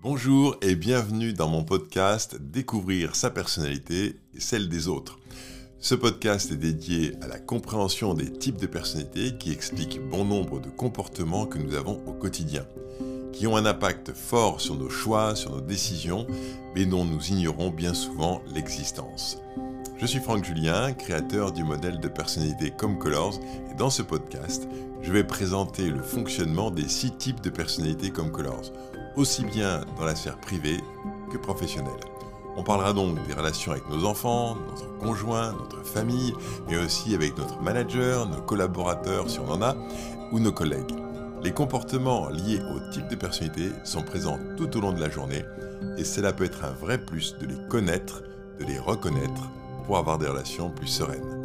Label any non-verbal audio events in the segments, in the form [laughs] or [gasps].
Bonjour et bienvenue dans mon podcast Découvrir sa personnalité et celle des autres. Ce podcast est dédié à la compréhension des types de personnalités qui expliquent bon nombre de comportements que nous avons au quotidien, qui ont un impact fort sur nos choix, sur nos décisions, mais dont nous ignorons bien souvent l'existence. Je suis Franck Julien, créateur du modèle de personnalité Comme Colors, et dans ce podcast, je vais présenter le fonctionnement des six types de personnalités Comme Colors, aussi bien dans la sphère privée que professionnelle. On parlera donc des relations avec nos enfants, notre conjoint, notre famille, mais aussi avec notre manager, nos collaborateurs si on en a, ou nos collègues. Les comportements liés au type de personnalité sont présents tout au long de la journée et cela peut être un vrai plus de les connaître, de les reconnaître pour avoir des relations plus sereines.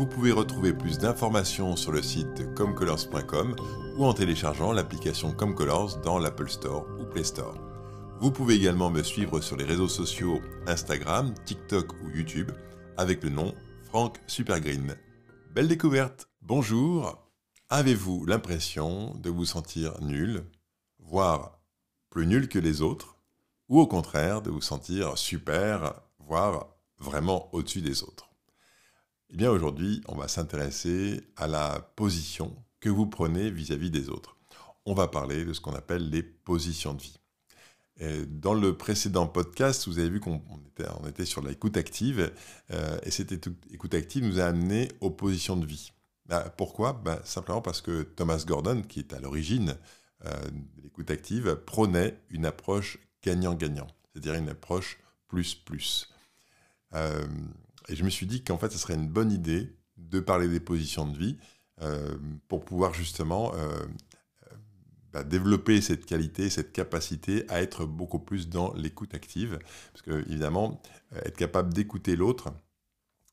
Vous pouvez retrouver plus d'informations sur le site comcolors.com ou en téléchargeant l'application Comcolors dans l'Apple Store ou Play Store. Vous pouvez également me suivre sur les réseaux sociaux Instagram, TikTok ou YouTube avec le nom Franck Supergreen. Belle découverte Bonjour Avez-vous l'impression de vous sentir nul, voire plus nul que les autres, ou au contraire de vous sentir super, voire vraiment au-dessus des autres? Eh bien aujourd'hui, on va s'intéresser à la position que vous prenez vis-à-vis -vis des autres. On va parler de ce qu'on appelle les positions de vie dans le précédent podcast, vous avez vu qu'on était, on était sur l'écoute active, euh, et cette écoute active nous a amené aux positions de vie. Bah, pourquoi? Bah, Simplement parce que Thomas Gordon, qui est à l'origine euh, de l'écoute active, prônait une approche gagnant-gagnant, c'est-à-dire une approche plus-plus. Euh, et je me suis dit qu'en fait, ce serait une bonne idée de parler des positions de vie pour pouvoir justement bah, développer cette qualité, cette capacité à être beaucoup plus dans l'écoute active. Parce que, évidemment, euh, être capable d'écouter l'autre,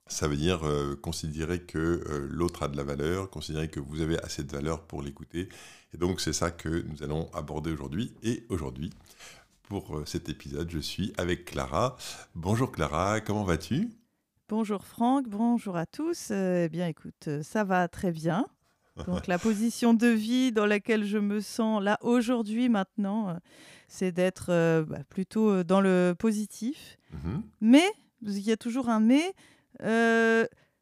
ça veut dire euh, considérer que euh, l'autre a de la valeur, considérer que vous avez assez de valeur pour l'écouter. Et donc, c'est ça que nous allons aborder aujourd'hui. Et aujourd'hui, pour cet épisode, je suis avec Clara. Bonjour Clara, comment vas-tu? Bonjour Franck, bonjour à tous. eh bien, écoute, ça va très bien. Donc la [laughs] position de vie dans laquelle je me sens là aujourd'hui, maintenant, euh, c'est d'être euh, bah, plutôt euh, dans le positif. Mmh mais, il y a toujours un mais,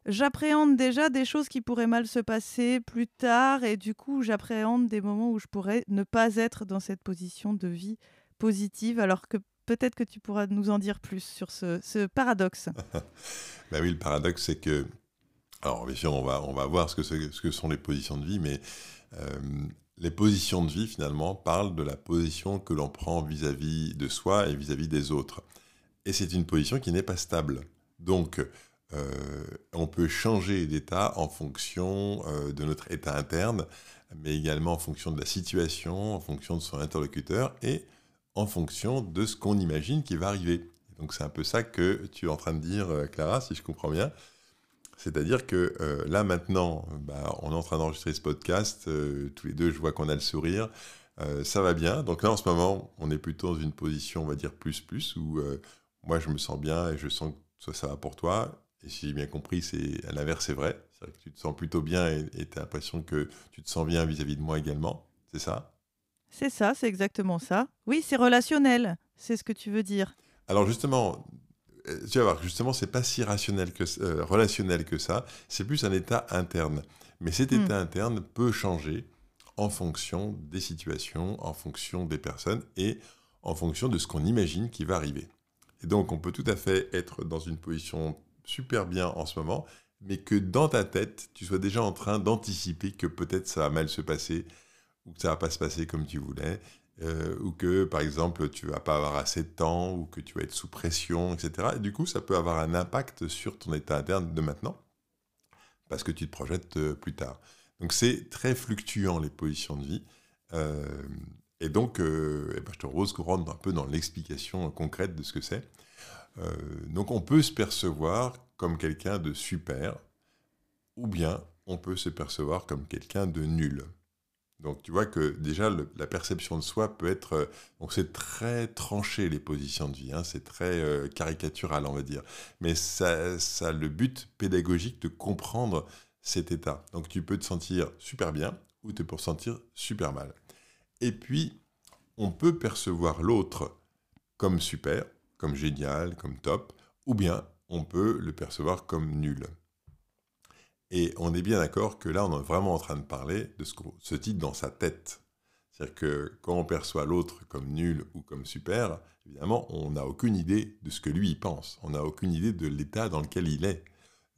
j'appréhende déjà des choses qui pourraient mal se passer plus tard et du coup j'appréhende des moments où je pourrais ne pas être dans cette position de vie positive alors que peut-être que tu pourras nous en dire plus sur ce, paradoxe. [laughs] bah oui, le paradoxe c'est que alors, bien sûr, on va, on va voir ce que, ce que sont les positions de vie, mais euh, les positions de vie, finalement, parlent de la position que l'on prend vis-à-vis de soi et vis-à-vis des autres. Et c'est une position qui n'est pas stable. Donc, euh, on peut changer d'état en fonction euh, de notre état interne, mais également en fonction de la situation, en fonction de son interlocuteur et en fonction de ce qu'on imagine qui va arriver. Donc, c'est un peu ça que tu es en train de dire, Clara, si je comprends bien. C'est-à-dire que euh, là maintenant, bah, on est en train d'enregistrer ce podcast, euh, tous les deux je vois qu'on a le sourire, euh, ça va bien. Donc là en ce moment, on est plutôt dans une position, on va dire plus plus, où moi je me sens bien et je sens que ça, va pour toi. Et si j'ai bien compris, c'est à l'inverse, c'est vrai. C'est que tu te sens plutôt bien et tu as l'impression que tu te sens bien vis-à-vis de moi également. C'est ça? C'est ça, c'est exactement ça. Oui, c'est relationnel, c'est ce que tu veux dire. Alors justement, euh, tu vas voir, justement, c'est pas si rationnel que, euh, relationnel que ça, c'est plus un état interne. Mais cet hmm. état interne peut changer en fonction des situations, en fonction des personnes et en fonction de ce qu'on imagine qui va arriver. Et donc, on peut tout à fait être dans une position super bien en ce moment, mais que dans ta tête, tu sois déjà en train d'anticiper que peut-être ça va mal se passer ou que ça va pas se passer comme tu voulais euh, ou que par exemple tu vas pas avoir assez de temps, ou que tu vas être sous pression, etc. Et du coup, ça peut avoir un impact sur ton état interne de maintenant, parce que tu te projettes euh, plus tard. Donc c'est très fluctuant les positions de vie. Euh, et donc, eh ben, je te propose qu'on rentre un peu dans l'explication concrète de ce que c'est. donc on peut se percevoir comme quelqu'un de super, ou bien on peut se percevoir comme quelqu'un de nul. Donc tu vois que déjà la perception de soi peut être... Euh, donc c'est très tranché les positions de vie, hein, c'est très euh, caricatural on va dire. Mais ça, ça a le but pédagogique de comprendre cet état. Donc tu peux te sentir super bien ou te pour sentir super mal. Et puis on peut percevoir l'autre comme super, comme génial, comme top, ou bien on peut le percevoir comme nul. Et on est bien d'accord que là, on est vraiment en train de parler de ce se dit dans sa tête. C'est-à-dire que quand on perçoit l'autre comme nul ou comme super, évidemment, on n'a aucune idée de ce que lui pense. On n'a aucune idée de l'état dans lequel il est.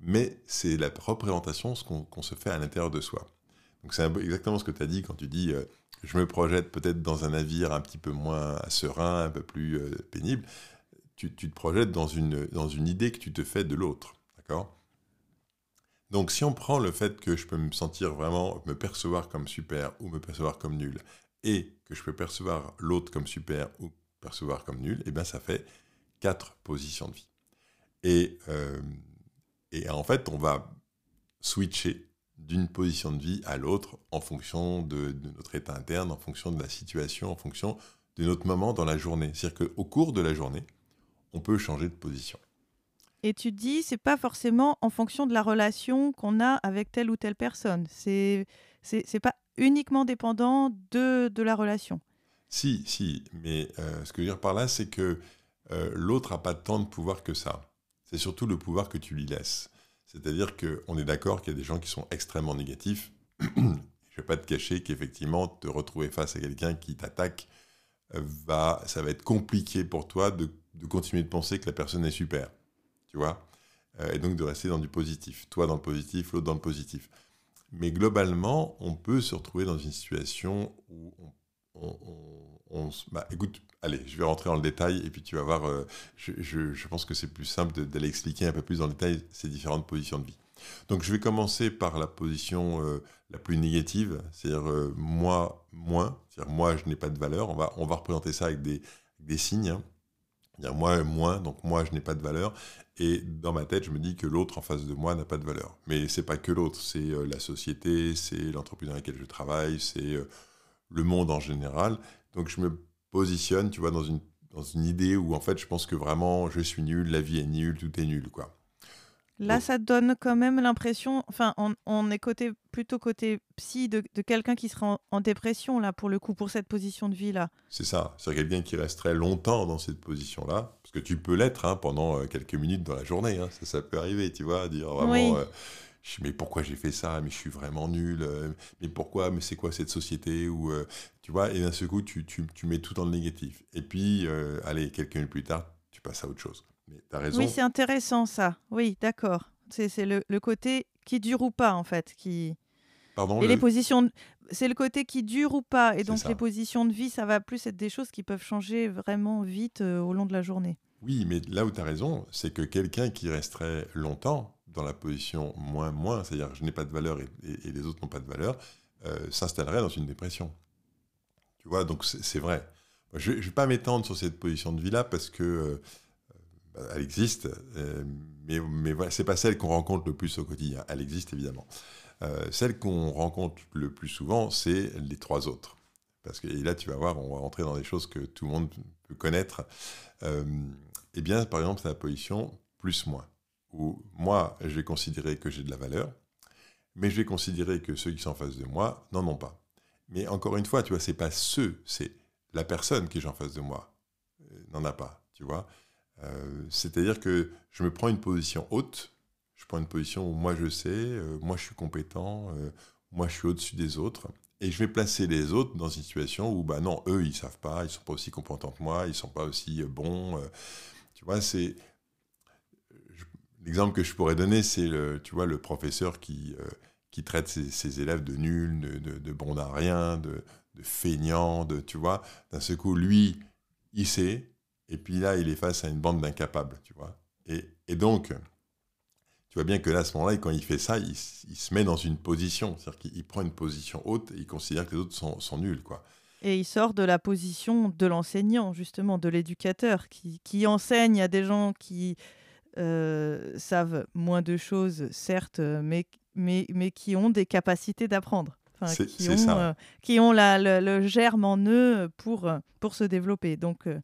Mais c'est la représentation qu'on se fait à l'intérieur de soi. Donc c'est exactement ce que tu as dit quand tu dis euh, je me projette peut-être dans un navire un petit peu moins serein, un peu plus euh, pénible. Tu, tu, te projettes dans une, dans une idée que tu te fais de l'autre. D'accord? Donc si on prend le fait que je peux me sentir vraiment, me percevoir comme super ou me percevoir comme nul, et que je peux percevoir l'autre comme super ou percevoir comme nul, eh bien ça fait quatre positions de vie. Et, euh, et en fait, on va switcher d'une position de vie à l'autre en fonction de, notre état interne, en fonction de la situation, en fonction de notre moment dans la journée. C'est-à-dire qu'au cours de la journée, on peut changer de position. Et tu dis, c'est pas forcément en fonction de la relation qu'on a avec telle ou telle personne. C'est c'est pas uniquement dépendant de, de la relation. Si, si, mais euh, ce que je veux dire par là, c'est que euh, l'autre n'a pas tant de pouvoir que ça. C'est surtout le pouvoir que tu lui laisses. C'est-à-dire qu'on est d'accord qu'il y a des gens qui sont extrêmement négatifs. [clears throat] je ne vais pas te cacher qu'effectivement, te retrouver face à quelqu'un qui t'attaque, euh, va, ça va être compliqué pour toi de, de continuer de penser que la personne est super tu vois euh, Et donc de rester dans du positif. Toi dans le positif, l'autre dans le positif. Mais globalement, on peut se retrouver dans une situation où on, bah, écoute, allez, je vais rentrer dans le détail et puis tu vas voir, euh, je, pense que c'est plus simple d'aller expliquer un peu plus dans le détail ces différentes positions de vie. Donc je vais commencer par la position euh, la plus négative, c'est-à-dire moi, moins, c'est-à-dire moi, je n'ai pas de valeur. On va, on va représenter ça avec des, des signes. Hein. Moi, moins, donc moi, je n'ai pas de valeur. Et dans ma tête, je me dis que l'autre en face de moi n'a pas de valeur. Mais c'est pas que l'autre, c'est euh, la société, c'est l'entreprise dans laquelle je travaille, c'est euh, le monde en général. Donc je me positionne, tu vois, dans une, dans une idée où en fait je pense que vraiment je suis nul, la vie est nulle, tout est nul, quoi. Là, ça donne quand même l'impression, enfin, on, est côté, plutôt côté psy de, quelqu'un qui serait en, dépression, là, pour le coup, pour cette position de vie-là. C'est ça, c'est quelqu'un qui resterait longtemps dans cette position-là, parce que tu peux l'être hein, pendant euh, quelques minutes dans la journée, hein, ça, ça, peut arriver, tu vois, dire vraiment, euh, mais pourquoi j'ai fait ça, mais je suis vraiment nul, euh, mais pourquoi, mais c'est quoi cette société, ou, tu vois, et d'un seul coup, tu, tu, tu, mets tout dans le négatif. Et puis, allez, quelques minutes plus tard, tu passes à autre chose. Oui, c'est intéressant ça. Oui, d'accord. C'est le, côté qui dure ou pas, en fait. Qui... Pardon, Et les positions. C'est le côté qui dure ou pas. Et donc, les positions de vie, ça va plus être des choses qui peuvent changer vraiment vite euh, au long de la journée. Oui, mais là où tu as raison, c'est que quelqu'un qui resterait longtemps dans la position moins-moins, c'est-à-dire je n'ai pas de valeur et, les autres n'ont pas de valeur, euh, s'installerait dans une dépression. Tu vois, donc c'est vrai. Je ne vais pas m'étendre sur cette position de vie-là parce que euh, elle existe, euh, mais, mais voilà, c'est pas celle qu'on rencontre le plus au quotidien. Elle existe évidemment. Euh, celle qu'on rencontre le plus souvent, c'est les trois autres. Parce que là, tu vas voir, on va rentrer dans des choses que tout le monde peut connaître. Euh, eh bien, par exemple, c'est la position plus-moins. Où moi, je vais considérer que j'ai de la valeur, mais je vais considérer que ceux qui sont en face de moi n'en ont pas. Mais encore une fois, tu vois, c'est pas ceux, c'est la personne qui est en face de moi n'en a pas, tu vois. Euh, c'est-à-dire que je me prends une position haute, je prends une position où moi je sais, euh, moi je suis compétent, euh, moi je suis au-dessus des autres, et je vais placer les autres dans une situation où, bah non, eux ils savent pas, ils sont pas aussi compétents que moi, ils sont pas aussi bons. tu vois, c'est l'exemple que je pourrais donner, c'est le, tu vois, le professeur qui qui traite ses, élèves de nuls, de, de, bons à rien, de, de feignants, de, tu vois, d'un seul coup, lui, il sait, et puis là, il est face à une bande d'incapables, tu vois. Et, donc, tu vois bien que là, à ce moment-là, quand il fait ça, il, se met dans une position. C'est-à-dire qu'il prend une position haute et il considère que les autres sont, nuls, quoi. Et il sort de la position de l'enseignant, justement, de l'éducateur, qui, enseigne à des gens qui euh, savent moins de choses, certes, mais, mais, mais qui ont des capacités d'apprendre. qui, ont, euh, qui ont la, le, germe en eux pour, pour se développer. Donc, euh,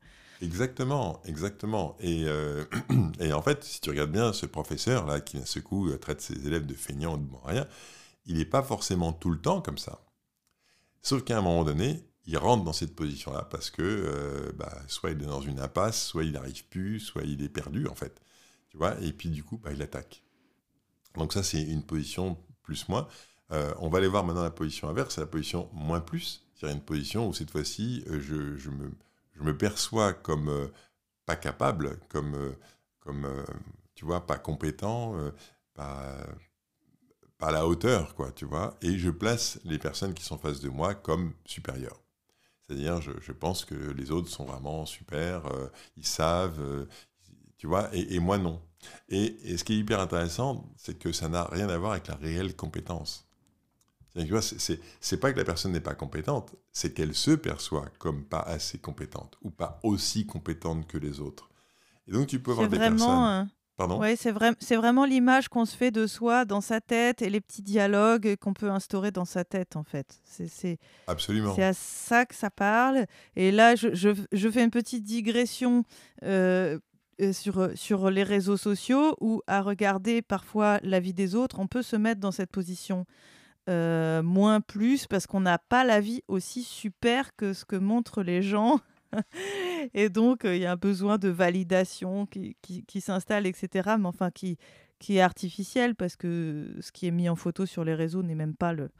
Exactement, exactement. Et, euh, [clears throat] et, en fait, si tu regardes bien ce professeur-là qui, d'un ce coup, euh, traite ses élèves de feignants ou de rien, il n'est pas forcément tout le temps comme ça. Sauf qu'à un moment donné, il rentre dans cette position-là parce que euh, bah, soit il est dans une impasse, soit il n'arrive plus, soit il est perdu en fait. Tu vois? Et puis du coup, bah, il attaque. Donc ça, c'est une position plus-moins. On va aller voir maintenant la position inverse, la position moins plus. C'est-à-dire une position où cette fois-ci, je, me, je, me, perçois comme pas capable, comme, comme tu vois, pas compétent, pas, à la hauteur, quoi, tu vois. Et je place les personnes qui sont face de moi comme supérieures. C'est-à-dire, je, pense que les autres sont vraiment super, euh, ils savent, euh, tu vois, et, moi non. Et, ce qui est hyper intéressant, c'est que ça n'a rien à voir avec la réelle compétence. C'est, pas que la personne n'est pas compétente, c'est qu'elle se perçoit comme pas assez compétente ou pas aussi compétente que les autres. Et donc tu peux avoir des personnes. Oui, c'est vrai, c'est vraiment l'image qu'on se fait de soi dans sa tête et les petits dialogues qu'on peut instaurer dans sa tête, en fait. C'est, Absolument. C'est à ça que ça parle. Et là, je, je, fais une petite digression euh, euh, sur, sur les réseaux sociaux où, à regarder parfois la vie des autres, on peut se mettre dans cette position. Euh, moins plus parce qu'on n'a pas la vie aussi super que ce que montrent les gens [laughs] et donc, euh, il y a un besoin de validation qui, qui, s'installe, etc. Mais enfin, qui, qui est artificiel parce que ce qui est mis en photo sur les réseaux n'est même pas le,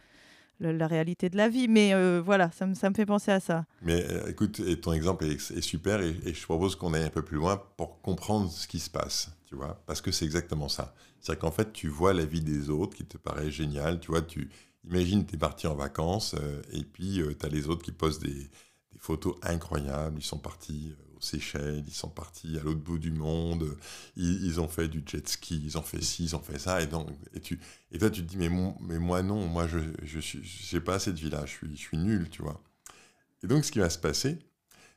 la réalité de la vie. Mais euh, voilà, ça me, ça me, fait penser à ça. Mais euh, écoute, et ton exemple est, super et, je propose qu'on aille un peu plus loin pour comprendre ce qui se passe, tu vois, parce que c'est exactement ça. C'est-à-dire qu'en fait, tu vois la vie des autres qui te paraît géniale, tu vois, tu imagines, tu es parti en vacances et puis tu as les autres qui posent des, des photos incroyables. Ils sont partis euh, Seychelles, ils sont partis à l'autre bout du monde, ils, ont fait du jet ski, ils ont fait ci, ils ont fait ça. Et, donc, et, tu, et toi, tu te dis, mais, moi non, moi je suis, pas cette vie-là, je suis, je suis nul, tu vois. Et donc, ce qui va se passer,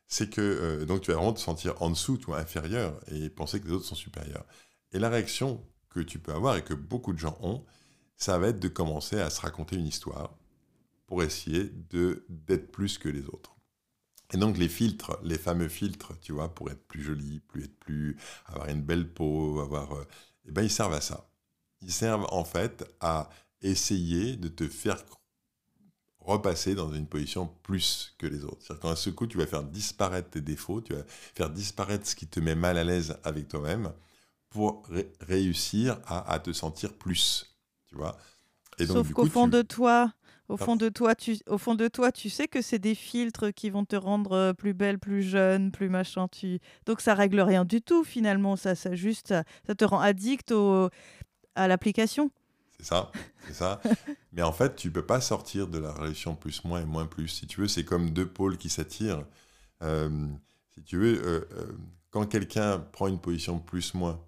c'est que euh, donc tu vas vraiment te sentir en dessous, toi, inférieur, et penser que les autres sont supérieurs. Et la réaction que tu peux avoir et que beaucoup de gens ont, ça va être de commencer à se raconter une histoire pour essayer de d'être plus que les autres. Et donc les filtres, les fameux filtres, tu vois, pour être plus joli, plus être plus, avoir une belle peau, avoir, euh, eh ben ils servent à ça. Ils servent en fait à essayer de te faire repasser dans une position plus que les autres. C'est-à-dire qu'en ce coup, tu vas faire disparaître tes défauts, tu vas faire disparaître ce qui te met mal à l'aise avec toi-même pour réussir à, te sentir plus, tu vois. Et donc, Sauf qu'au fond de toi, au fond, de toi, tu, au fond de toi, tu sais que c'est des filtres qui vont te rendre euh, plus belle, plus jeune, plus machin. Tu... Donc ça règle rien du tout finalement. Ça, ça juste, ça, te rend addict au, à l'application. C'est ça, c'est ça. [laughs] Mais en fait, tu peux pas sortir de la relation plus moins et moins plus. Si tu veux, c'est comme deux pôles qui s'attirent. Euh, si tu veux, euh, quand quelqu'un prend une position plus moins,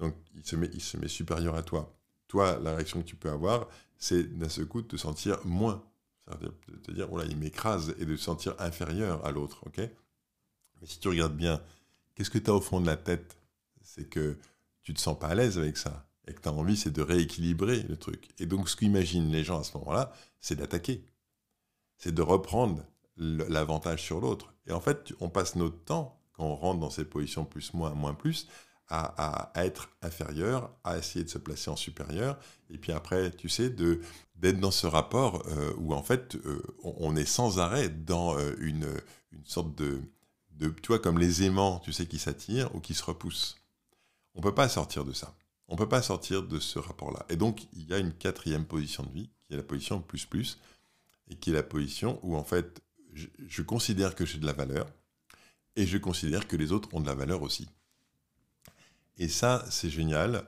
donc il se met, il se met supérieur à toi. Toi, la réaction que tu peux avoir, c'est d'un seul coup de te sentir moins. C'est-à-dire de te dire, oh il m'écrase et de te sentir inférieur à l'autre. ok? Mais si tu regardes bien, qu'est-ce que tu as au fond de la tête? C'est que tu te sens pas à l'aise avec ça. Et que tu as envie, c'est de rééquilibrer le truc. Et donc, ce qu'imaginent les gens à ce moment-là, c'est d'attaquer. C'est de reprendre l'avantage sur l'autre. Et en fait, on passe notre temps, quand on rentre dans cette position plus, moins, moins, plus, à, être inférieur, à essayer de se placer en supérieur, et puis après, tu sais, de d'être dans ce rapport euh, où en fait, euh, on, est sans arrêt dans euh, une, une sorte de, de, tu comme les aimants, tu sais, qui s'attirent ou qui se repoussent. On peut pas sortir de ça. On peut pas sortir de ce rapport-là. Et donc, il y a une quatrième position de vie, qui est la position plus plus, et qui est la position où en fait, je considère que j'ai de la valeur, et je considère que les autres ont de la valeur aussi. Et ça, c'est génial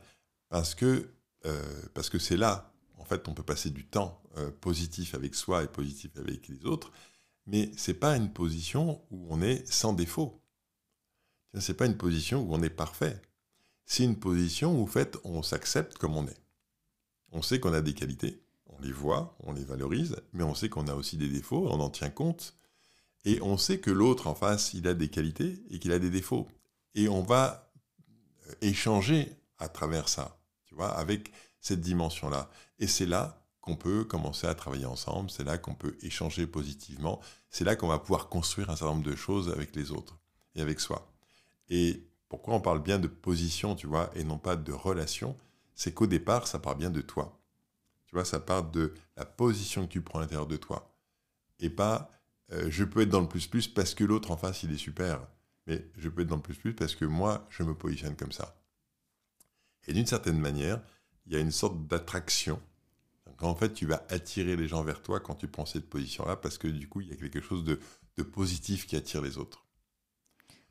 parce que euh, parce que c'est là, en fait, on peut passer du temps euh, positif avec soi et positif avec les autres, mais c'est pas une position où on est sans défaut. C'est pas une position où on est parfait. C'est une position où, en fait, on s'accepte comme on est. On sait qu'on a des qualités, on les voit, on les valorise, mais on sait qu'on a aussi des défauts, on en tient compte, et on sait que l'autre en face, il a des qualités et qu'il a des défauts. Et on va échanger à travers ça, tu vois, avec cette dimension-là. Et c'est là qu'on peut commencer à travailler ensemble, c'est là qu'on peut échanger positivement, c'est là qu'on va pouvoir construire un certain nombre de choses avec les autres et avec soi. Et pourquoi on parle bien de position, tu vois, et non pas de relation, c'est qu'au départ, ça part bien de toi. Tu vois, ça part de la position que tu prends à l'intérieur de toi. Et pas euh, je peux être dans le plus-plus parce que l'autre en face, il est super. Mais je peux être dans le plus-plus parce que moi, je me positionne comme ça. Et d'une certaine manière, il y a une sorte d'attraction. En fait, tu vas attirer les gens vers toi quand tu prends cette position-là parce que du coup, il y a quelque chose de, positif qui attire les autres.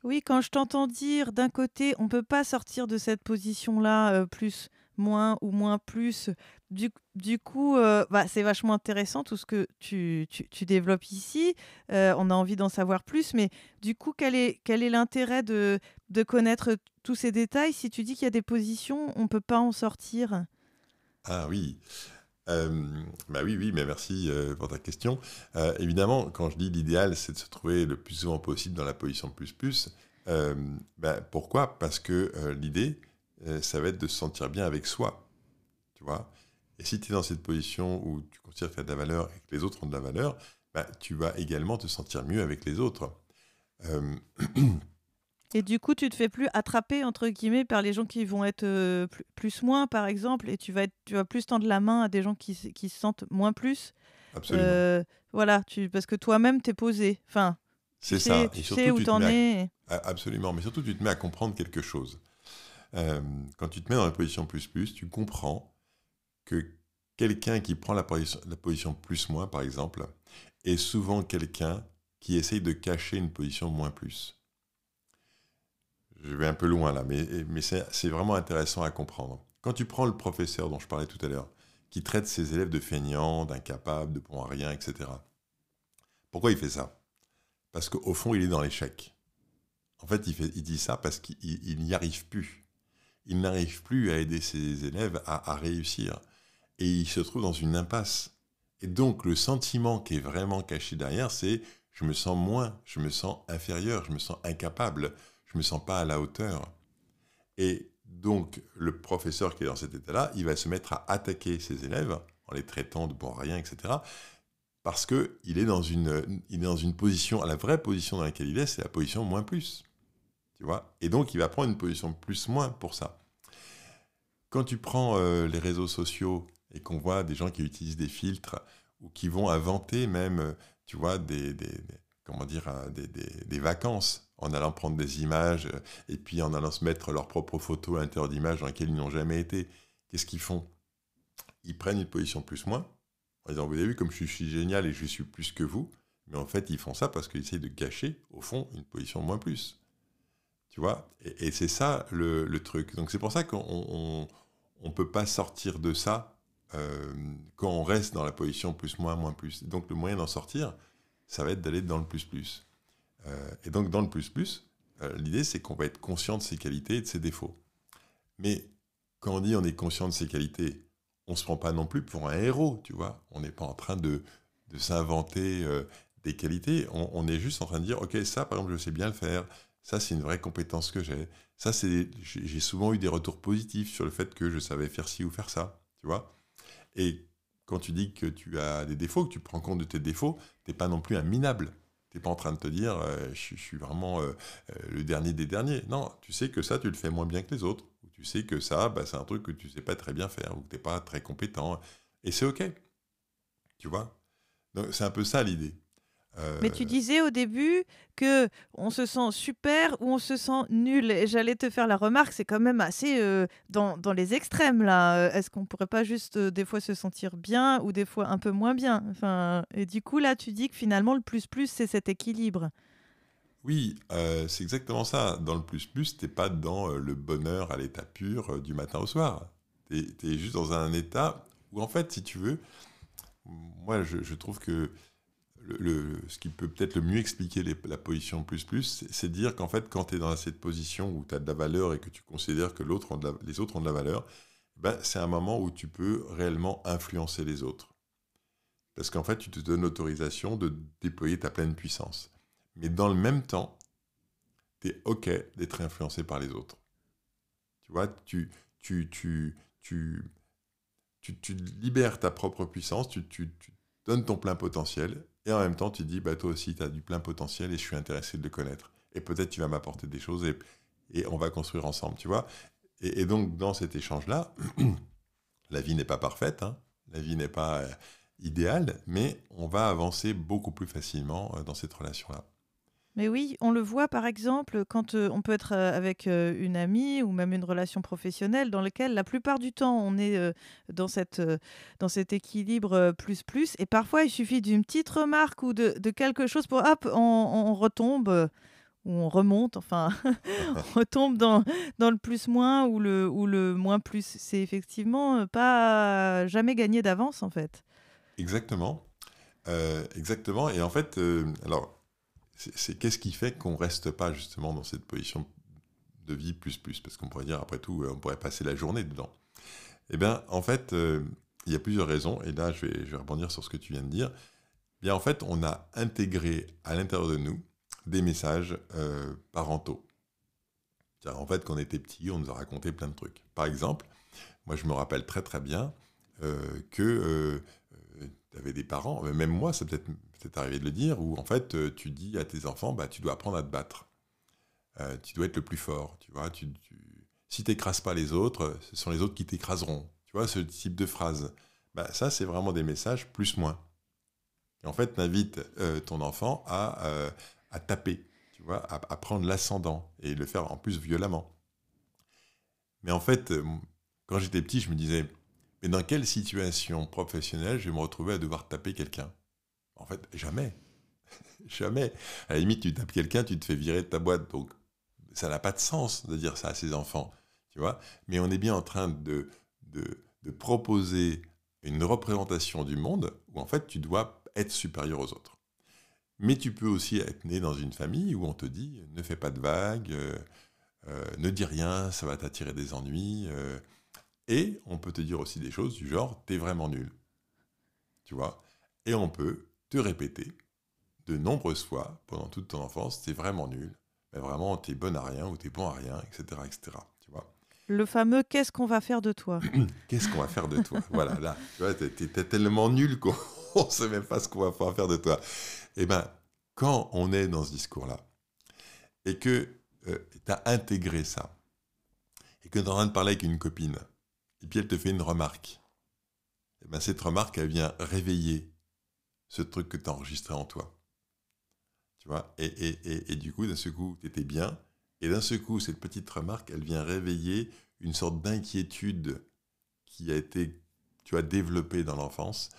Oui, quand je t'entends dire d'un côté, on ne peut pas sortir de cette position-là euh, plus moins ou moins plus. Du, du coup, euh, bah, c'est vachement intéressant tout ce que tu, tu, développes ici. Euh, on a envie d'en savoir plus, mais du coup, quel est quel est l'intérêt de, de connaître tous ces détails si tu dis qu'il y a des positions, on ne peut pas en sortir? Ah oui. Euh, bah oui, oui, mais merci pour ta question. évidemment, quand je dis l'idéal, c'est de se trouver le plus souvent possible dans la position plus plus. Bah, pourquoi? Parce que l'idée, euh, ça va être de se sentir bien avec soi. Tu vois Et si tu es dans cette position où tu considères que tu as de la valeur et que les autres ont de la valeur, bah, tu vas également te sentir mieux avec les autres. Euh, [clears throat] et du coup, tu te fais plus attraper, entre guillemets, par les gens qui vont être euh, plus, moins, par exemple, et tu vas, être, tu vas plus tendre la main à des gens qui, qui se sentent moins plus. Absolument. voilà, tu, parce que toi-même, tu es posé. Enfin, c'est ça. Tu sais où tu en es. Absolument, mais surtout, tu te mets à comprendre quelque chose. Euh, quand tu te mets dans la position plus plus, tu comprends que quelqu'un qui prend la position, plus moins, par exemple, est souvent quelqu'un qui essaye de cacher une position moins plus. Je vais un peu loin là, mais, c'est vraiment intéressant à comprendre. Quand tu prends le professeur dont je parlais tout à l'heure, qui traite ses élèves de feignants, d'incapables, de bons à rien, etc. Pourquoi il fait ça? Parce qu'au fond, il est dans l'échec. En fait, il dit ça parce qu'il n'y arrive plus il n'arrive plus à aider ses élèves à, réussir. Et il se trouve dans une impasse. Et donc le sentiment qui est vraiment caché derrière, c'est je me sens moins, je me sens inférieur, je me sens incapable, je me sens pas à la hauteur. Et donc le professeur qui est dans cet état-là, il va se mettre à attaquer ses élèves en les traitant de bon rien, etc. Parce qu'il est, dans une, il est dans une position, la vraie position dans laquelle il est, c'est la position moins plus. Tu vois? Et donc il va prendre une position plus moins pour ça. Quand tu prends euh, les réseaux sociaux et qu'on voit des gens qui utilisent des filtres ou qui vont inventer même, euh, tu vois, des, comment dire, des, vacances en allant prendre des images euh, et puis en allant se mettre leurs propres photos à l'intérieur d'images dans lesquelles ils n'ont jamais été, qu'est-ce qu'ils font? Ils prennent une position plus-moins en disant, vous avez vu comme je suis génial et je suis plus que vous, mais en fait ils font ça parce qu'ils essayent de cacher, au fond, une position moins plus. Tu vois Et, c'est ça le, truc. Donc c'est pour ça qu'on ne peut pas sortir de ça euh, quand on reste dans la position plus, moins, moins, plus. Donc le moyen d'en sortir, ça va être d'aller dans le plus, plus. Euh, et donc dans le plus, plus, euh, l'idée c'est qu'on va être conscient de ses qualités et de ses défauts. Mais quand on dit on est conscient de ses qualités, on ne se prend pas non plus pour un héros, tu vois. On n'est pas en train de, de s'inventer des qualités. On, on, est juste en train de dire, ok, ça par exemple, je sais bien le faire. Ça, c'est une vraie compétence que j'ai. Ça, c'est, j'ai souvent eu des retours positifs sur le fait que je savais faire ci ou faire ça, tu vois. Et quand tu dis que tu as des défauts, que tu prends compte de tes défauts, tu n'es pas non plus un minable. Tu n'es pas en train de te dire, euh, je, suis vraiment euh, euh, le dernier des derniers. Non, tu sais que ça, tu le fais moins bien que les autres. Tu sais que ça, bah, c'est un truc que tu sais pas très bien faire, ou que tu n'es pas très compétent. Et c'est OK. Tu vois? Donc, c'est un peu ça l'idée. Mais tu euh, disais au début que on se sent super ou on se sent nul. Et j'allais te faire la remarque, c'est quand même assez euh, dans, dans, les extrêmes là. Est-ce qu'on pourrait pas juste euh, des fois se sentir bien ou des fois un peu moins bien? Enfin, Et du coup là, tu dis que finalement le plus plus c'est cet équilibre. Oui, c'est exactement ça. Dans le plus plus, t'es pas dans le bonheur à l'état pur du matin au soir. Tu es, juste dans un état où en fait, si tu veux, moi je, je trouve que ce qui peut peut-être le mieux expliquer la position plus plus, c'est dire qu'en fait, quand tu es dans cette position où tu as de la valeur et que tu considères que les autres ont de la valeur, ben, c'est un moment où tu peux réellement influencer les autres. Parce qu'en fait, tu te donnes l'autorisation de déployer ta pleine puissance. Mais dans le même temps, tu es OK d'être influencé par les autres. Tu vois, tu, tu, tu, tu, tu, libères ta propre puissance, tu, tu donnes ton plein potentiel et en même temps, tu dis, bah, toi aussi, tu as du plein potentiel et je suis intéressé de le connaître. Et peut-être tu vas m'apporter des choses et, on va construire ensemble, tu vois. Et, donc, dans cet échange-là, [clears throat] la vie n'est pas parfaite. Hein. La vie n'est pas... idéal, mais on va avancer beaucoup plus facilement dans cette relation-là. Mais oui, on le voit par exemple quand on peut être avec une amie ou même une relation professionnelle dans laquelle la plupart du temps on est dans, cette, dans cet équilibre plus-plus et parfois il suffit d'une petite remarque ou de, quelque chose pour hop, on, retombe ou on remonte, enfin, [laughs] on [laughs] retombe dans, dans le plus-moins ou le, ou le moins-plus. C'est effectivement pas jamais gagné d'avance en fait. Exactement. exactement. Et en fait, alors c'est qu'est-ce qui fait qu'on reste pas justement dans cette position de vie plus plus? Parce qu'on pourrait dire, après tout, euh, on pourrait passer la journée dedans. Eh bien, en fait, euh, il y a plusieurs raisons, et là, je vais, je vais rebondir sur ce que tu viens de dire. Eh bien, en fait, on a intégré à l'intérieur de nous des messages euh, parentaux. En fait, quand on était petit, on nous a raconté plein de trucs. Par exemple, moi, je me rappelle très très bien que tu avais des parents, même moi, ça peut-être c'est arrivé de le dire, où en fait, euh, tu dis à tes enfants, bah, tu dois apprendre à te battre. Euh, tu dois être le plus fort, tu vois. Tu, tu... Si tu n'écrases pas les autres, ce sont les autres qui t'écraseront. Tu vois, ce type de phrase. Bah, ça, c'est vraiment des messages plus-moins. Et en fait, t'invites euh, ton enfant à, à taper, tu vois, à prendre l'ascendant et le faire en plus violemment. Mais en fait, quand j'étais petit, je me disais, mais dans quelle situation professionnelle je vais me retrouver à devoir taper quelqu'un? En fait, jamais. [laughs] jamais. À la limite, tu tapes quelqu'un, tu te fais virer de ta boîte. Donc, ça n'a pas de sens de dire ça à ses enfants. Tu vois? Mais on est bien en train de, de, proposer une représentation du monde où, en fait, tu dois être supérieur aux autres. Mais tu peux aussi être né dans une famille où on te dit ne fais pas de vagues, euh, euh, ne dis rien, ça va t'attirer des ennuis. Euh. Et on peut te dire aussi des choses du genre t'es vraiment nul. Tu vois? Et on peut te répéter de nombreuses fois pendant toute ton enfance, t'es vraiment nul, mais vraiment t'es bon à rien ou t'es bon à rien, etc., etc. Tu vois? Le fameux qu'est-ce qu'on va faire de toi? [clears throat] Qu'est-ce qu'on va faire de toi? Voilà, là, tu vois, t'es, tellement nul qu'on [laughs] ne sait même pas ce qu'on va faire de toi. Eh bien, quand on est dans ce discours-là et que euh, tu as intégré ça et que tu es en train de parler avec une copine et puis elle te fait une remarque, eh ben, cette remarque, elle vient réveiller ce truc que tu as enregistré en toi. Tu vois? Et, et, et, du coup, d'un seul coup, tu étais bien. Et d'un seul coup, cette petite remarque, elle vient réveiller une sorte d'inquiétude qui a été, tu as développée dans l'enfance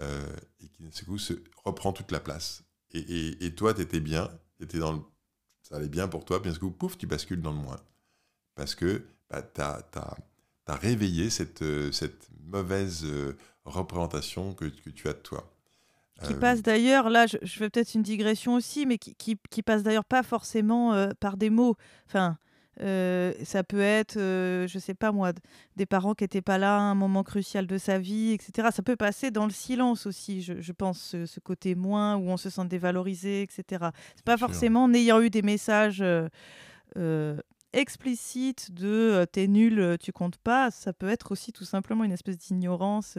euh, et qui, d'un seul coup, reprend toute la place. Et, toi, tu étais bien, dans le, ça allait bien pour toi, puis d'un seul coup, pouf, tu bascules dans le moins. Parce que bah, tu as, as, réveillé cette, euh, cette mauvaise euh, représentation que, que tu as de toi. Qui euh, passe d'ailleurs, là je, fais peut-être une digression aussi, mais qui, qui, passe d'ailleurs pas forcément euh, par des mots. Enfin, euh, ça peut être, je sais pas moi, des parents qui n'étaient pas là à un moment crucial de sa vie, etc. Ça peut passer dans le silence aussi, je, pense, ce, côté moins où on se sent dévalorisé, etc. C'est pas forcément en ayant eu des messages explicites de t'es nul, tu comptes pas. Ça peut être aussi tout simplement une espèce d'ignorance.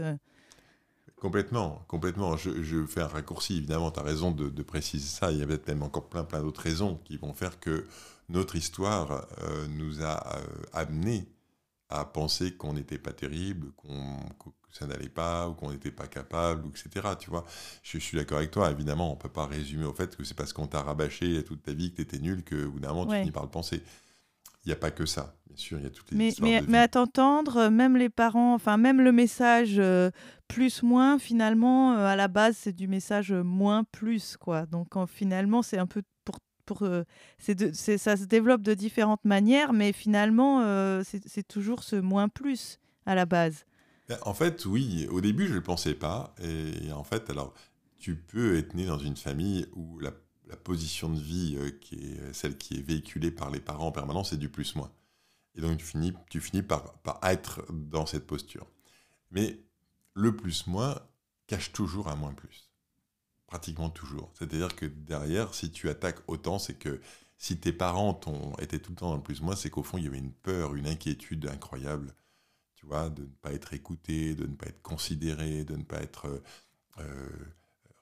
Complètement, complètement. Je, fais un raccourci, évidemment, tu as raison de, préciser ça. Il y a peut-être même encore plein, plein d'autres raisons qui vont faire que notre histoire euh, nous a euh, amené à penser qu'on n'était pas terrible, qu'on, que ça n'allait pas, ou qu'on n'était pas capable, etc. Tu vois, je, suis d'accord avec toi. Évidemment, on ne peut pas résumer au fait que c'est parce qu'on t'a rabâché toute ta vie que tu étais nul que, bout d'un moment, tu finis par le penser il n'y a pas que ça, bien sûr, il y a toutes les mais, histoires mais, mais à t'entendre, euh, même les parents, enfin même le message euh, plus moins, finalement, euh, à la base, c'est du message moins plus, quoi. Donc finalement, c'est un peu pour, pour c'est ça se développe de différentes manières, mais finalement, c'est toujours ce moins plus à la base. Ben, en fait, oui. Au début, je ne le pensais pas, et en fait, alors, tu peux être né dans une famille où la la position de vie euh, qui est euh, celle qui est véhiculée par les parents en permanence, c'est du plus-moins. Et donc tu finis, tu finis par, être dans cette posture. Mais le plus-moins cache toujours un moins-plus. Pratiquement toujours. C'est-à-dire que derrière, si tu attaques autant, c'est que si tes parents ont été tout le temps dans le plus-moins, c'est qu'au fond, il y avait une peur, une inquiétude incroyable, tu vois, de ne pas être écouté, de ne pas être considéré, de ne pas être euh,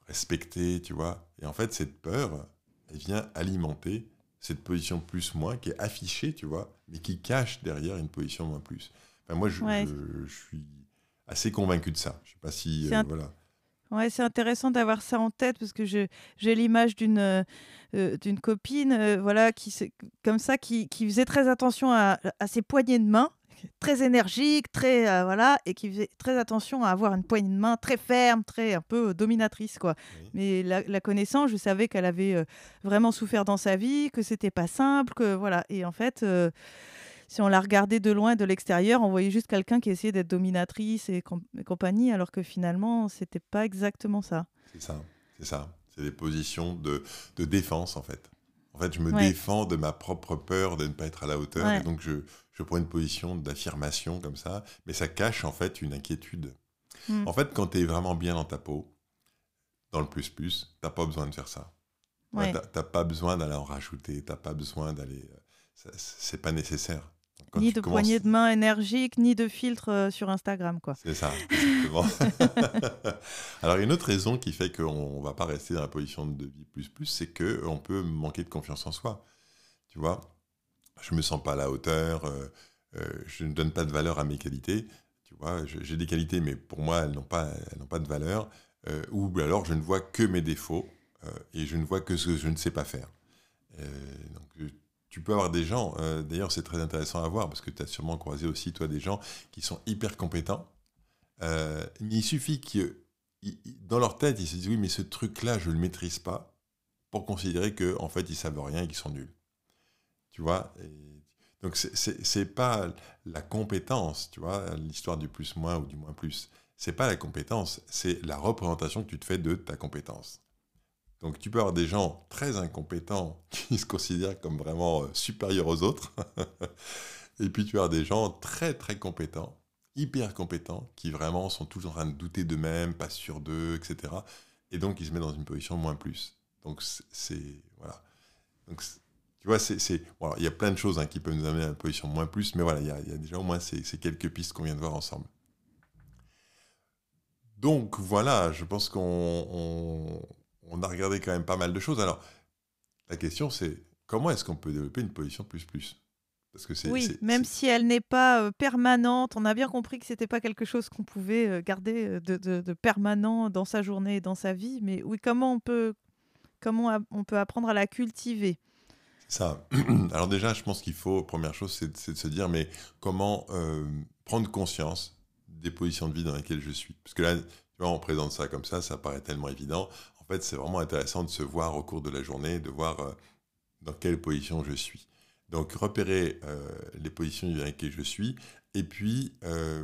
respecté, tu vois. Et en fait, cette peur, elle vient alimenter cette position plus-moins qui est affichée, tu vois, mais qui cache derrière une position moins-plus. Enfin, moi, je, suis assez convaincu de ça. Je sais pas si... Euh, voilà. Ouais, c'est intéressant d'avoir ça en tête parce que j'ai l'image d'une euh, euh, d'une copine, euh, voilà, qui comme ça, qui, qui, faisait très attention à, à, ses poignées de main, très énergique, très voilà, et qui faisait très attention à avoir une poignée de main très ferme, très un peu dominatrice, quoi. Mais la, la, connaissant, je savais qu'elle avait vraiment souffert dans sa vie, que c'était pas simple, que voilà, et en fait si on la regardait de loin, de l'extérieur, on voyait juste quelqu'un qui essayait d'être dominatrice et, compagnie, alors que finalement, c'était pas exactement ça. C'est ça, c'est ça. C'est des positions de, de, défense, en fait. En fait, je me défends de ma propre peur de ne pas être à la hauteur, et donc je, je prends une position d'affirmation comme ça, mais ça cache en fait une inquiétude. Hmm. En fait, quand tu es vraiment bien dans ta peau, dans le plus-plus, tu n'as pas besoin de faire ça. Tu n'as pas besoin d'aller en rajouter, tu n'as pas besoin d'aller... Euh, c'est pas nécessaire ni de poignée de main énergique, ni de filtre euh, sur Instagram, quoi. C'est ça, [laughs] Alors, une autre raison qui fait qu'on ne va pas rester dans la position de vie plus plus, c'est qu'on peut manquer de confiance en soi. Tu vois, je me sens pas à la hauteur, euh, euh, je ne donne pas de valeur à mes qualités. Tu vois, j'ai des qualités, mais pour moi, elles n'ont pas, de valeur. ou alors, je ne vois que mes défauts et je ne vois que ce que je ne sais pas faire. donc, tu peux avoir des gens, euh, d'ailleurs c'est très intéressant à voir, parce que tu as sûrement croisé aussi, toi, des gens qui sont hyper compétents, euh, il suffit que dans leur tête, ils se disent, oui, mais ce truc-là, je ne le maîtrise pas, pour considérer qu'en en fait, ils savent rien et qu'ils sont nuls. Tu vois Donc, c'est pas la compétence, tu vois, l'histoire du plus-moins ou du moins-plus. C'est pas la compétence, c'est la représentation que tu te fais de ta compétence. Donc tu peux avoir des gens très incompétents [laughs] qui se considèrent comme vraiment euh, supérieurs aux autres. [laughs] et puis tu as des gens très très compétents, hyper compétents, qui vraiment sont toujours en train de douter d'eux-mêmes, pas sûrs d'eux, etc. Et donc ils se mettent dans une position moins plus. Donc c'est... Voilà. Donc tu vois, c'est, il y a plein de choses hein, qui peuvent nous amener à une position moins plus, mais voilà, il y a, déjà au moins ces, ces quelques pistes qu'on vient de voir ensemble. Donc voilà, je pense qu'on on a regardé quand même pas mal de choses. Alors, la question, c'est comment est-ce qu'on peut développer une position plus plus? Parce que c'est, Oui, même si elle n'est pas euh, permanente, on a bien compris que ce n'était pas quelque chose qu'on pouvait euh, garder euh, de, permanent dans sa journée et dans sa vie. Mais oui, comment on peut, comment on peut apprendre à la cultiver? Ça. [clears throat] Alors déjà, je pense qu'il faut, première chose, c'est, de se dire, mais comment prendre conscience des positions de vie dans lesquelles je suis? Parce que là, tu vois, on présente ça comme ça, ça paraît tellement évident fait, c'est vraiment intéressant de se voir au cours de la journée, de voir euh, dans quelle position je suis. Donc, repérer euh, les positions dans lesquelles je suis, et puis euh,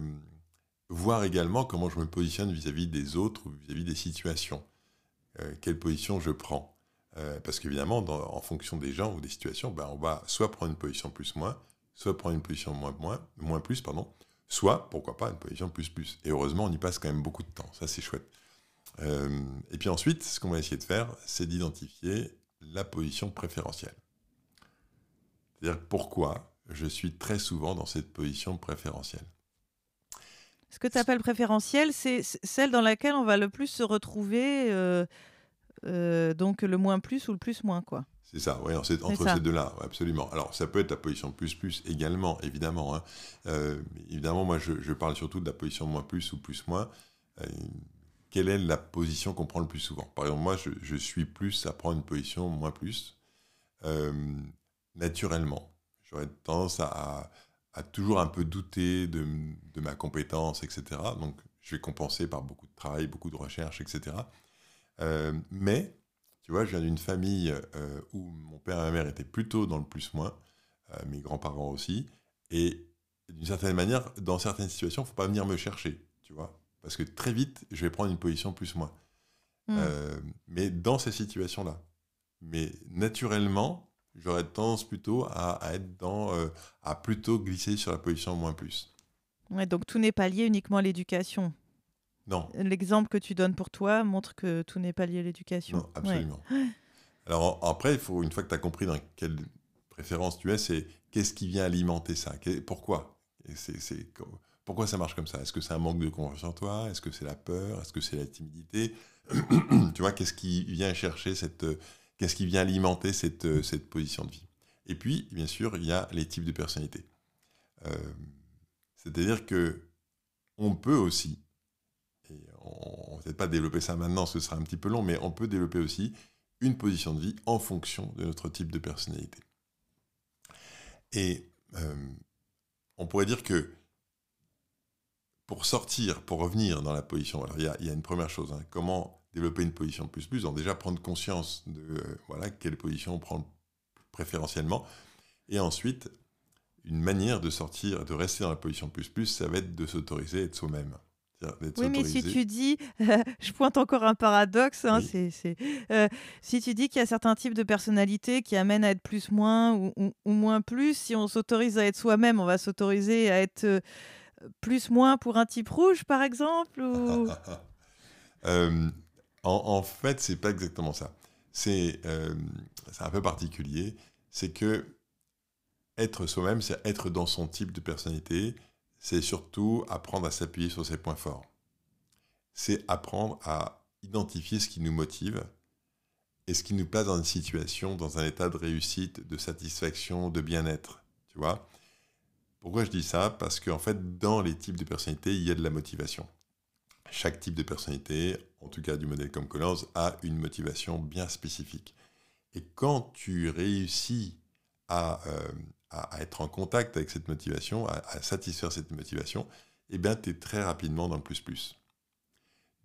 voir également comment je me positionne vis-à-vis des autres ou vis-à-vis des situations. quelle position je prends? Parce qu'évidemment, en fonction des gens ou des situations, ben, on va soit prendre une position plus-moins, soit prendre une position moins-moins, moins plus, pardon, soit, pourquoi pas, une position plus-plus. Et heureusement, on y passe quand même beaucoup de temps. Ça, c'est chouette. Euh, et puis ensuite, ce qu'on va essayer de faire, c'est d'identifier la position préférentielle. C'est-à-dire pourquoi je suis très souvent dans cette position préférentielle. Ce que tu appelles préférentielle, c'est celle dans laquelle on va le plus se retrouver, euh, euh, donc le moins plus ou le plus moins, quoi. C'est ça, oui, entre ces deux-là, absolument. Alors, ça peut être la position plus-plus également, évidemment. Hein. évidemment, moi, je, je, parle surtout de la position moins-plus ou plus-moins quelle est la position qu'on prend le plus souvent? Par exemple, moi, je, suis plus à prendre une position moins plus, euh, naturellement. J'aurais tendance à, toujours un peu douter de, ma compétence, etc. Donc, je vais compenser par beaucoup de travail, beaucoup de recherche, etc. Euh, mais, tu vois, je viens d'une famille euh, où mon père et ma mère étaient plutôt dans le plus-moins, mes grands-parents aussi, et d'une certaine manière, dans certaines situations, il ne faut pas venir me chercher, tu vois. Parce que très vite, je vais prendre une position plus moins. Hmm. Euh, mais dans ces situations-là. Mais naturellement, j'aurais tendance plutôt à, être dans. Euh, à plutôt glisser sur la position moins plus. Ouais, donc tout n'est pas lié uniquement à l'éducation. Non. L'exemple que tu donnes pour toi montre que tout n'est pas lié à l'éducation. Non, absolument. [gasps] Alors après, il faut, une fois que tu as compris dans quelle préférence tu es, c'est qu'est-ce qui vient alimenter ça? Pourquoi? C'est, pourquoi ça marche comme ça? Est-ce que c'est un manque de confiance en toi? Est-ce que c'est la peur? Est-ce que c'est la timidité? [clears throat] Tu vois, qu'est-ce qui vient chercher cette... Qu'est-ce qui vient alimenter cette, cette position de vie? Et puis, bien sûr, il y a les types de personnalités. Euh, c'est-à-dire que on peut aussi et on ne va peut-être pas développer ça maintenant, ce sera un petit peu long, mais on peut développer aussi une position de vie en fonction de notre type de personnalité. Et euh, on pourrait dire que pour sortir, pour revenir dans la position, il y, a une première chose, hein, comment développer une position plus plus, donc déjà prendre conscience de euh, voilà, quelle position on prend préférentiellement, et ensuite, une manière de sortir, de rester dans la position plus plus, ça va être de s'autoriser à être soi-même. Oui, mais si tu dis, [laughs] je pointe encore un paradoxe, hein, c'est, euh, si tu dis qu'il y a certains types de personnalités qui amènent à être plus moins ou, moins plus, si on s'autorise à être soi-même, on va s'autoriser à être euh, plus moins pour un type rouge, par exemple ou... [laughs] Euh, en, fait, c'est pas exactement ça. C'est, c'est un peu particulier. C'est que être soi-même, c'est être dans son type de personnalité, c'est surtout apprendre à s'appuyer sur ses points forts. C'est apprendre à identifier ce qui nous motive et ce qui nous place dans une situation, dans un état de réussite, de satisfaction, de bien-être. Tu vois Pourquoi je dis ça? Parce qu'en fait, dans les types de personnalités, il y a de la motivation. Chaque type de personnalité, en tout cas du modèle comme Collins, a une motivation bien spécifique. Et quand tu réussis à, euh, à, être en contact avec cette motivation, à, satisfaire cette motivation, eh bien, tu es très rapidement dans le plus-plus.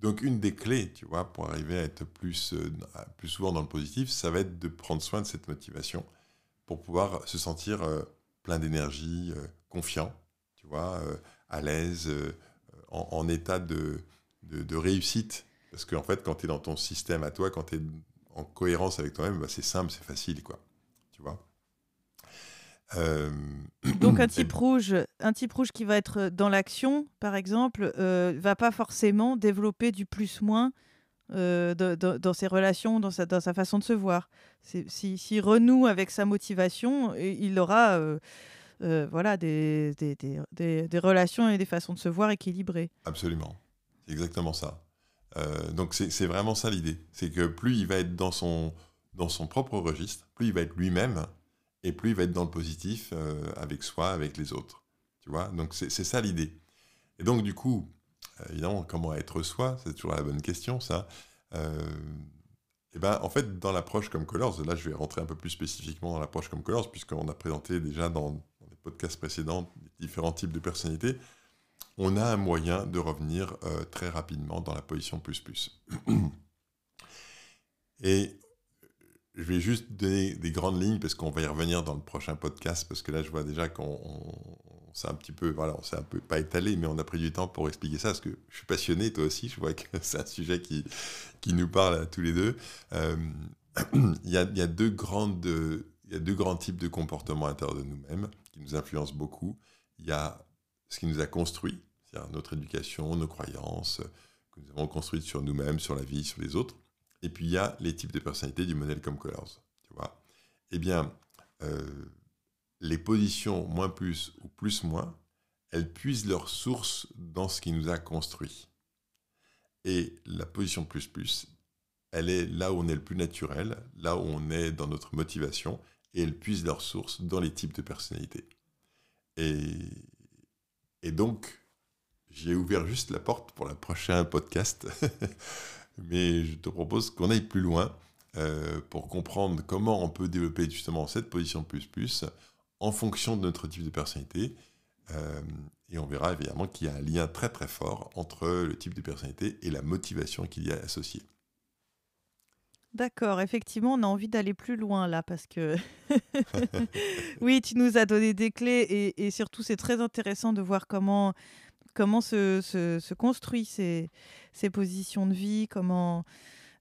Donc, une des clés, tu vois, pour arriver à être plus, euh, plus souvent dans le positif, ça va être de prendre soin de cette motivation pour pouvoir se sentir euh, plein d'énergie, euh, confiant, tu vois, à l'aise, en, état de, réussite. Parce qu'en fait, quand tu es dans ton système à toi, quand tu es en cohérence avec toi-même, bah, c'est simple, c'est facile, quoi. Tu vois euh, Donc un [clears throat] type rouge, un type rouge qui va être dans l'action, par exemple, euh, va pas forcément développer du plus-moins euh, dans ses relations, dans sa, dans sa, façon de se voir. S'il si, renoue avec sa motivation, il aura euh, voilà, des, des, des, des, relations et des façons de se voir équilibrées. Absolument, c'est exactement ça. donc c'est vraiment ça l'idée. C'est que plus il va être dans son, dans son propre registre, plus il va être lui-même, et plus il va être dans le positif euh, avec soi, avec les autres. Tu vois? Donc c'est ça l'idée. Et donc du coup, euh, évidemment, comment être soi? C'est toujours la bonne question, ça. Euh, et ben, en fait, dans l'approche comme Colors, là je vais rentrer un peu plus spécifiquement dans l'approche comme Colors, puisqu'on a présenté déjà dans, les podcasts précédents différents types de personnalités, on a un moyen de revenir très rapidement dans la position plus plus. [clears throat] Et je vais juste donner des grandes lignes parce qu'on va y revenir dans le prochain podcast parce que là je vois déjà qu'on s'est un petit peu voilà on s'est un peu pas étalé mais on a pris du temps pour expliquer ça parce que je suis passionné toi aussi je vois que [laughs] c'est un sujet qui qui nous parle à tous les deux. Euh, [clears throat] il, y a, deux grandes deux grands types de comportements à de nous-mêmes qui nous influencent beaucoup. Il y a ce qui nous a construit c'est-à-dire notre éducation nos croyances que nous avons construites sur nous-mêmes sur la vie sur les autres et puis il y a les types de personnalités du modèle comme Colors. Tu vois Eh bien, euh, les positions moins plus ou plus moins, elles puisent leur source dans ce qui nous a construit. Et la position plus plus, elle est là où on est le plus naturel, là où on est dans notre motivation, et elle puise leur source dans les types de personnalités. Et, et donc, j'ai ouvert juste la porte pour le prochain podcast. [laughs] mais je te propose qu'on aille plus loin euh, pour comprendre comment on peut développer justement cette position plus plus en fonction de notre type de personnalité. Euh, et on verra évidemment qu'il y a un lien très très fort entre le type de personnalité et la motivation qu'il y a associée. D'accord, effectivement, on a envie d'aller plus loin là parce que [laughs] oui, tu nous as donné des clés et, et surtout c'est très intéressant de voir comment comment se, se, construit ces, ces, positions de vie, comment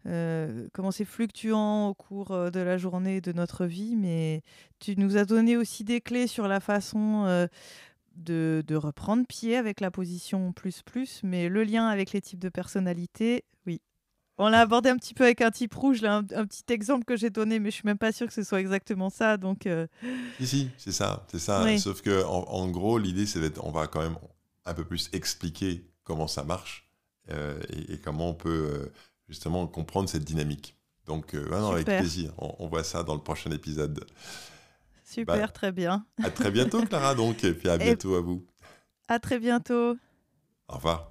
euh, comment c'est fluctuant au cours euh, de la journée de notre vie, mais tu nous as donné aussi des clés sur la façon euh, de, de, reprendre pied avec la position plus plus, mais le lien avec les types de personnalités, oui. On l'a abordé un petit peu avec un type rouge, là, un, petit exemple que j'ai donné, mais je suis même pas sûre que ce soit exactement ça. Donc, Si, c'est ça, c'est ça. Sauf que en, en gros, l'idée, c'est d'être, on va quand même, un peu plus expliquer comment ça marche euh, et, comment on peut euh, justement comprendre cette dynamique. Donc, euh, avec plaisir. On, voit ça dans le prochain épisode. Super, bah, très bien. À très bientôt, Clara, donc, et puis à [laughs] bientôt à vous. À très bientôt. Au revoir.